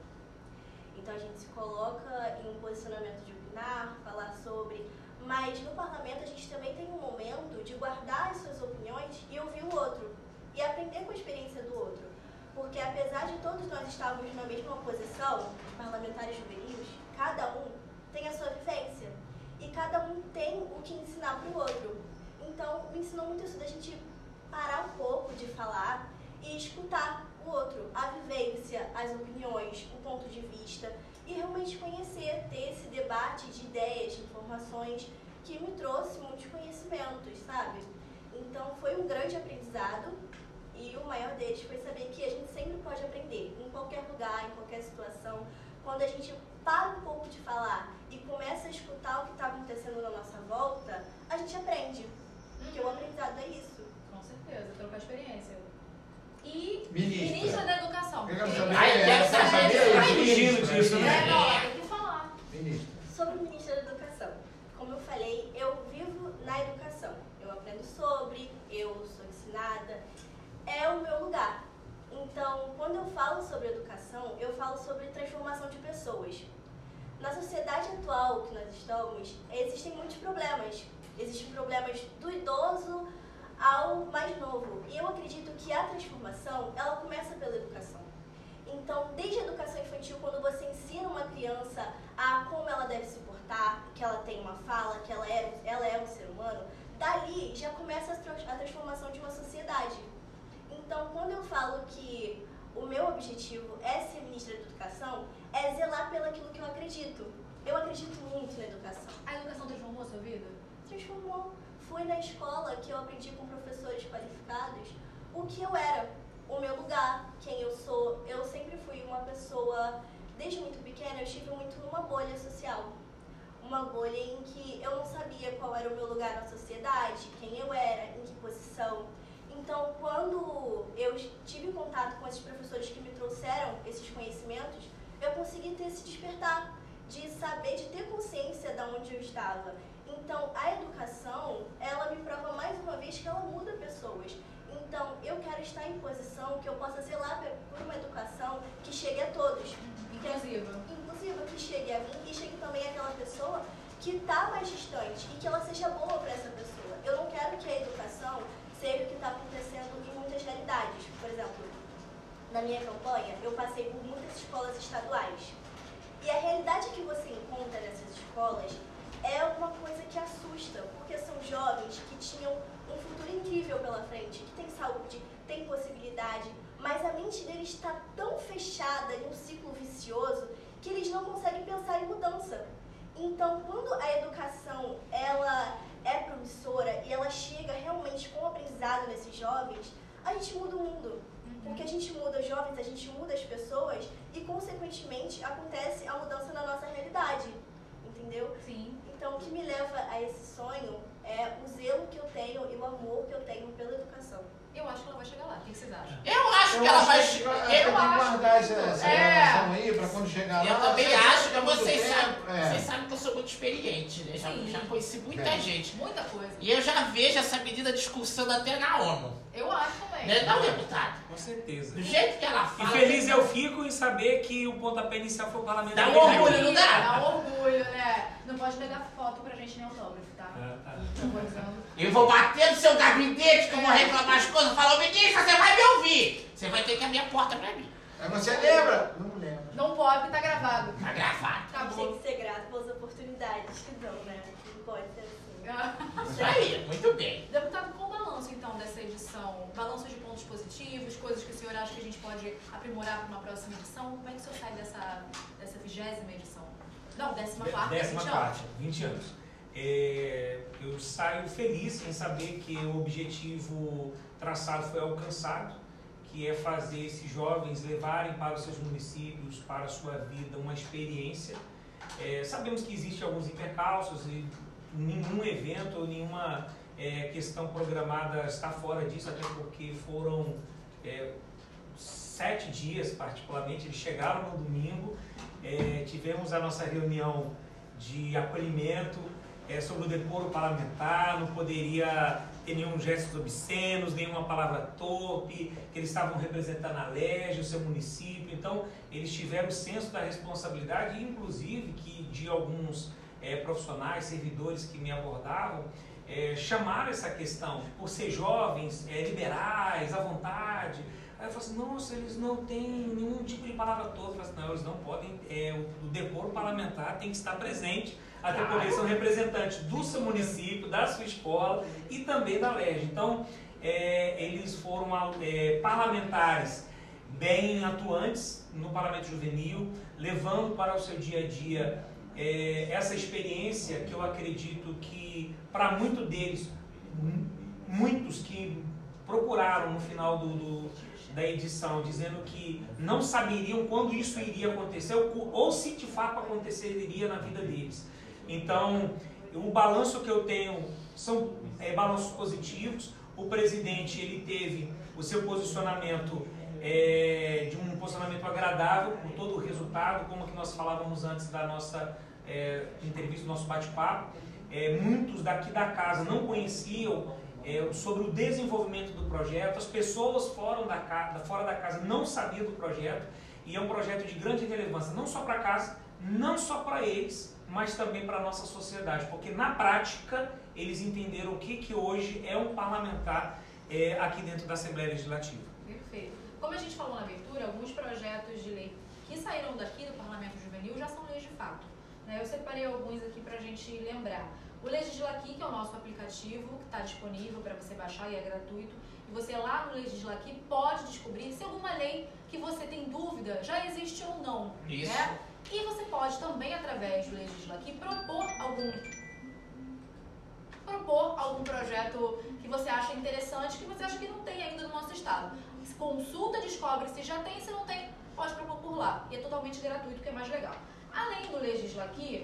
D: Então, a gente se coloca em um posicionamento de opinar, falar sobre. Mas no parlamento, a gente também tem um momento de guardar as suas opiniões e ouvir o outro. E aprender com a experiência do outro. Porque apesar de todos nós estarmos na mesma posição, parlamentares juvenis, cada um tem a sua vivência. E cada um tem o que ensinar para o outro. Então, me ensinou muito isso da gente parar um pouco de falar e escutar o outro, a vivência, as opiniões, o ponto de vista e realmente conhecer, ter esse debate de ideias, de informações que me trouxe muitos conhecimentos, sabe? Então, foi um grande aprendizado e o maior deles foi saber que a gente sempre pode aprender, em qualquer lugar, em qualquer situação. Quando a gente para um pouco de falar e começa a escutar o que está acontecendo na nossa volta, a gente aprende. Porque o aprendizado é isso.
B: Com certeza, trocar experiência. E
E: Ministra.
B: ministra da Educação.
E: Eu quero saber,
A: Ai, quero saber.
E: saber a
C: fugindo
E: ministra,
C: disso,
E: a
C: né?
B: É,
E: ministra.
B: não, tem que falar.
E: Ministra.
D: Sobre o Ministério da Educação. Como eu falei, eu vivo na educação. Eu aprendo sobre, eu sou ensinada. É o meu lugar. Então, quando eu falo sobre educação, eu falo sobre transformação de pessoas. Na sociedade atual que nós estamos, existem muitos problemas. Existem problemas do idoso ao mais novo. E eu acredito que a transformação, ela começa pela educação. Então, desde a educação infantil, quando você ensina uma criança a como ela deve se portar, que ela tem uma fala, que ela é, ela é um ser humano, dali já começa a transformação de uma sociedade. Então, quando eu falo que o meu objetivo é ser ministra da educação, é zelar pelo aquilo que eu acredito. Eu acredito muito na educação.
B: A educação transformou a sua vida?
D: Transformou. Foi na escola que eu aprendi com professores qualificados o que eu era, o meu lugar, quem eu sou. Eu sempre fui uma pessoa, desde muito pequena, eu estive muito numa bolha social. Uma bolha em que eu não sabia qual era o meu lugar na sociedade, quem eu era, em que posição. Então, quando eu tive contato com esses professores que me trouxeram esses conhecimentos, eu consegui ter esse despertar de saber, de ter consciência de onde eu estava. Então, a educação, ela me prova mais uma vez que ela muda pessoas. Então, eu quero estar em posição que eu possa zelar por uma educação que chegue a todos.
B: Inclusiva.
D: Inclusiva, que chegue a mim e chegue também àquela pessoa que está mais distante e que ela seja boa para essa pessoa. Eu não quero que a educação seja o que está acontecendo em muitas realidades. Por exemplo, na minha campanha, eu passei por muitas escolas estaduais. E a realidade que você encontra nessas escolas é uma coisa que assusta, porque são jovens que tinham um futuro incrível pela frente, que tem saúde, tem possibilidade, mas a mente deles está tão fechada em um ciclo vicioso que eles não conseguem pensar em mudança. Então, quando a educação ela é promissora e ela chega realmente com o aprendizado nesses jovens, a gente muda o mundo. Porque a gente muda os jovens, a gente muda as pessoas e, consequentemente, acontece a mudança na nossa realidade. Entendeu?
B: Sim.
D: Então, o que me leva a esse sonho é o zelo que eu tenho e o amor que eu tenho pela educação.
B: Eu acho que ela vai chegar lá. O que vocês acham?
A: Eu acho que ela vai.
E: que
A: chegar. Eu
E: que
A: acho.
E: guardar essa, essa
B: É.
E: aí pra quando chegar lá.
A: Eu também
E: você
A: acho que
E: tem muito
A: vocês
E: tempo,
A: sabem,
E: é.
A: vocês sabem que eu sou muito experiente, né? Já,
B: Sim.
A: já conheci muita
E: É.
A: gente.
B: Muita coisa.
A: E eu já vejo essa medida discursando até na ONU.
B: Eu acho também.
A: Né, não, deputado?
C: Com certeza.
A: Do jeito que ela
C: E
A: fala.
C: feliz eu fico em saber que o pontapé inicial foi o parlamento
A: Dá um orgulho, não dá?
B: Dá um orgulho, né? Não pode pegar foto pra gente nem autógrafo, tá?
C: Ah, tá.
B: Tô avisando.
A: Eu vou bater no seu gabinete, que eu vou reclamar as coisas. Falar, ministra, você vai me ouvir. Você vai ter que abrir a porta pra mim.
E: Aí você lembra? Não lembra.
B: Não pode, porque tá gravado.
A: Tá gravado.
B: Tá
D: gente tem
B: bom.
D: que ser grato pelas oportunidades que dão, né? Não pode ser assim.
A: Isso aí, muito bem.
B: Deputado, qual o balanço então dessa edição? Balanço de pontos positivos, coisas que o senhor acha que a gente pode aprimorar para uma próxima edição? Como é que o senhor sai dessa, dessa vigésima edição? Não, décima quarta,
C: Décima
B: 20
C: quarta,
B: anos.
C: 20 anos. É, eu saio feliz em saber que o objetivo traçado foi alcançado, que é fazer esses jovens levarem para os seus municípios, para a sua vida, uma experiência. É, sabemos que existem alguns intercalços e nenhum evento ou nenhuma é, questão programada está fora disso, até porque foram é, sete dias, particularmente, eles chegaram no domingo, é, tivemos a nossa reunião de acolhimento é, sobre o decoro parlamentar, não poderia ter nenhum gestos obscenos, nenhuma palavra torpe, que eles estavam representando a LEGE, o seu município, então eles tiveram o senso da responsabilidade, inclusive que de alguns é, profissionais, servidores que me abordavam, é, chamaram essa questão, por ser jovens, é, liberais, à vontade. Aí eu falei assim, nossa, eles não têm nenhum tipo de palavra toda. Eu falei assim, não, eles não podem, é, o, o decoro parlamentar tem que estar presente, até porque eles são representantes do seu município, da sua escola e também da LEG. Então, é, eles foram é, parlamentares bem atuantes no Parlamento Juvenil, levando para o seu dia a dia é, essa experiência que eu acredito que para muito deles, mu- muitos que procuraram no final do, do- da edição dizendo que não saberiam quando isso iria acontecer ou, ou se de fato aconteceria na vida deles. Então, o balanço que eu tenho são é, balanços positivos. O presidente ele teve o seu posicionamento é, de um posicionamento agradável por todo o resultado, como que nós falávamos antes da nossa é, entrevista, do nosso bate-papo. É, muitos daqui da casa não conheciam é, sobre o desenvolvimento do projeto, as pessoas da, ca- fora da casa não sabiam do projeto, e é um projeto de grande relevância, não só para casa, não só para eles, mas também para a nossa sociedade, porque na prática eles entenderam o que, que hoje é um parlamentar é, aqui dentro da Assembleia Legislativa.
B: Perfeito. Como a gente falou na abertura, alguns projetos de que saíram daqui do Parlamento Juvenil já são leis de fato. Né? Eu separei alguns aqui para a gente lembrar. O Legislaqui, que é o nosso aplicativo, que está disponível para você baixar e é gratuito. E você lá no Legislaqui pode descobrir se alguma lei que você tem dúvida já existe ou não.
A: Isso.
B: Né? E você pode também, através do Legislaqui, propor algum propor algum projeto que você acha interessante, que você acha que não tem ainda no nosso estado. Consulta, descobre se já tem, se não tem, pode propor por lá. E é totalmente gratuito, que é mais legal. Além do Legislaqui,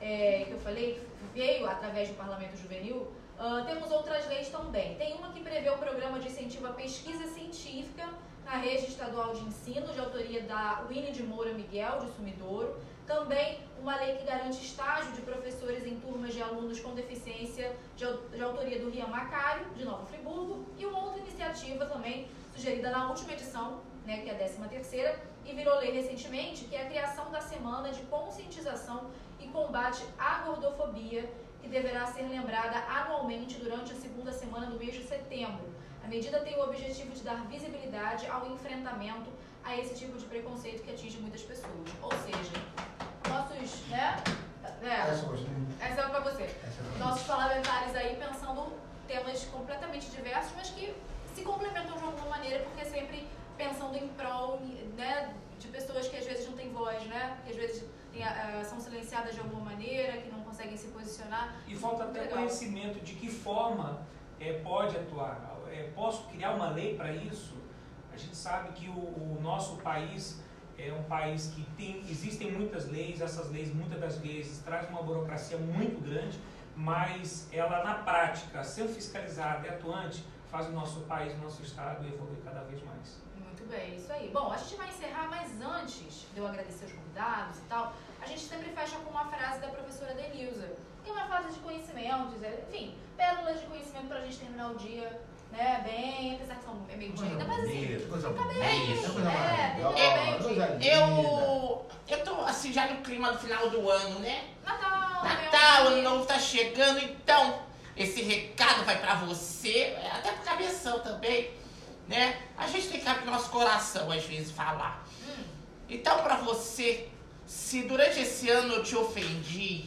B: é, que eu falei, veio através do Parlamento Juvenil, uh, temos outras leis também. Tem uma que prevê o programa de incentivo à pesquisa científica na rede estadual de ensino, de autoria da Winnie de Moura Miguel, de Sumidouro. Também uma lei que garante estágio de professores em turmas de alunos com deficiência, de, autoria do Rian Macário, de Nova Friburgo. E uma outra iniciativa também, sugerida na última edição, né, que é a 13 terceira, e virou lei recentemente, que é a criação da Semana de Conscientização e Combate à Gordofobia, que deverá ser lembrada anualmente durante a segunda semana do mês de setembro. A medida tem o objetivo de dar visibilidade ao enfrentamento a esse tipo de preconceito que atinge muitas pessoas. Ou seja, nossos, né? É,
E: Essa gostei.
B: essa é para você.
E: Essa eu
B: Nossos parlamentares aí pensando temas completamente diversos, mas que se complementam de alguma maneira, porque sempre pensando em prol né, de pessoas que às vezes não têm voz, né? Que às vezes tem, ah, são silenciadas de alguma maneira, que não conseguem se posicionar.
C: E falta até
B: Legal.
C: conhecimento de que forma é, pode atuar. É, posso criar uma lei para isso? A gente sabe que o, o nosso país é um país que tem, existem muitas leis, essas leis muitas das vezes trazem uma burocracia muito grande, mas ela na prática, sendo fiscalizada e atuante, faz o nosso país, o nosso estado evoluir cada vez mais.
B: Muito bem, isso aí. Bom, a gente vai encerrar, mas antes de eu agradecer os convidados e tal, a gente sempre fecha com uma frase da professora Denilza. É uma frase de conhecimentos, é, enfim, pérolas de conhecimento pra gente terminar o dia, né, bem, apesar que são é meio ainda, mas assim,
E: bonita,
B: bem, é, bem,
E: coisa linda.
A: Eu, eu tô assim já no clima do final do ano, né?
B: Natal,
A: Natal,
B: meu
A: ano novo tá chegando, então esse recado vai pra você, é, até pro cabeção também, né? A gente tem que abrir nosso coração às vezes falar.
B: Hum,
A: Então pra você, se durante esse ano eu te ofendi,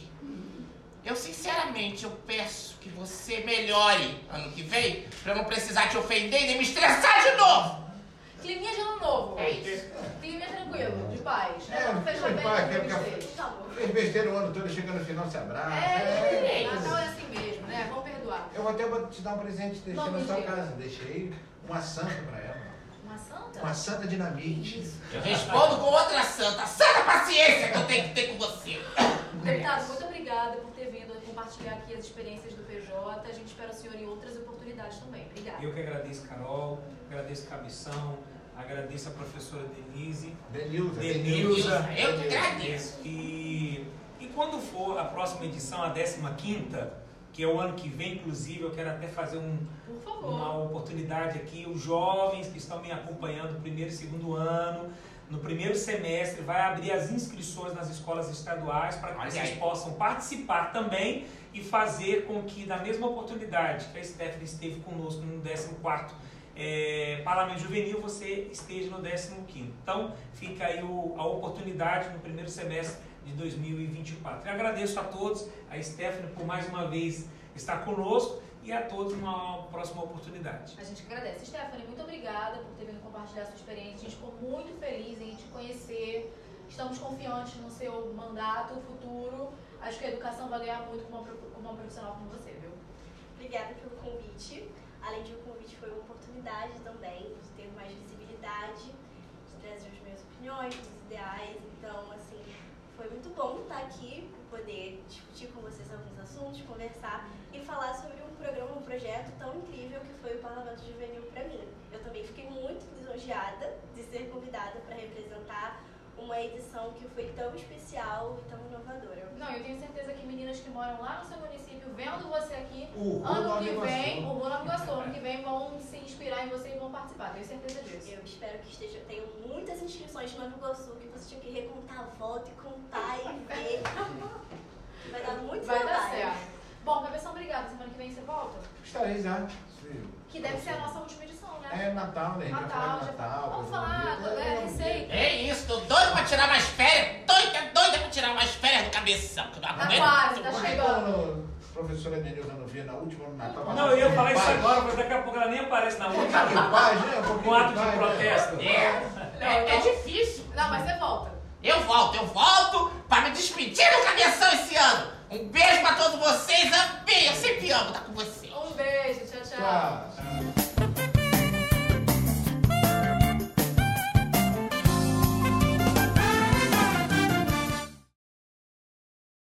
A: eu sinceramente eu peço que você melhore ano que vem, pra eu não precisar te ofender e nem me estressar de novo.
B: Climinha de ano novo.
A: É isso.
B: Climinha tranquilo, de paz. né?
E: É,
B: fechar
E: foi
B: bem
E: quero que
B: vocês.
D: Tá.
E: Fez besteira o ano todo, chega no final se abraça.
B: É,
A: é
B: Natal é assim mesmo, né? Vamos perdoar.
E: Eu até vou te dar um presente, deixei
B: Não,
E: na sua casa. Deixei uma santa pra ela.
B: Uma santa?
E: Uma santa dinamite.
A: Eu respondo com outra santa. Santa paciência que eu tenho que ter com você.
B: Deputado, muito obrigada por ter vindo compartilhar aqui as experiências do PJ. A gente espera o senhor em outras oportunidades também. Obrigada.
C: Eu que agradeço, Carol, agradeço Cabeção, agradeço a professora Denise.
E: Denilza.
C: Denilza.
A: Eu que agradeço.
C: E, e quando for a próxima edição, a 15 que é o ano que vem, inclusive, eu quero até fazer um, uma oportunidade aqui. Os jovens que estão me acompanhando primeiro e segundo ano, no primeiro semestre, vai abrir as inscrições nas escolas estaduais para que
A: Olha
C: vocês
A: aí.
C: possam participar também e fazer com que, na mesma oportunidade que a Stephanie esteve conosco no 14 é, Parlamento Juvenil, você esteja no 15. Então, fica aí o- a oportunidade no primeiro semestre de 2024. Eu agradeço a todos, a Stephanie por mais uma vez estar conosco e a todos numa próxima oportunidade.
B: A gente que agradece. Stephanie, muito obrigada por ter vindo compartilhar sua experiência. A gente ficou muito feliz em te conhecer. Estamos confiantes no seu mandato futuro. Acho que a educação vai ganhar muito com uma, com uma profissional como você, viu?
D: Obrigada pelo convite. Além de o convite, foi uma oportunidade também de ter mais visibilidade, de trazer as minhas opiniões, os ideais. Então, assim, foi muito bom estar aqui, poder discutir com vocês alguns assuntos, conversar e falar sobre um programa, um projeto tão incrível que foi o Parlamento Juvenil para mim. Eu também fiquei muito lisonjeada de ser convidada para representar uma edição que foi tão especial e tão inovadora.
B: Não, eu tenho certeza que meninas que moram lá no seu município, vendo você aqui,
E: O
B: ano que vem, o Iguaçu, ano que vem vão se inspirar em você e vão participar. Tenho certeza disso.
D: Eu espero que esteja, tenham muitas inscrições de Nova Iguaçu, que você tinha que recontar a volta e contar e ver. Vai dar muito
B: Vai dar
D: trabalho.
B: certo. Bom, Cabeção, obrigada. Semana que vem você volta?
E: Estarei já.
B: Que deve ser a nossa última edição, né?
E: É Natal, né?
B: Natal, já
E: Natal.
B: Vamos falar,
E: bonita.
B: é, receita.
A: É isso, tô doido pra tirar mais férias. Doida, doida pra tirar mais férias do cabeção. Que não
B: Tá quase, tá chegando.
E: professora Nenilza não via na última no Natal.
C: Não, eu ia falar isso agora, mas daqui a pouco ela nem aparece na última.
E: né? Um
C: ato de
E: né?
C: protesto.
A: É, é, é difícil.
B: Não, mas você volta.
A: Eu volto, eu volto pra me despedir do cabeção esse ano. Um beijo pra todos vocês. Amei, eu sempre amo estar com vocês.
B: Um beijo, tchau, tchau.
E: Tchau.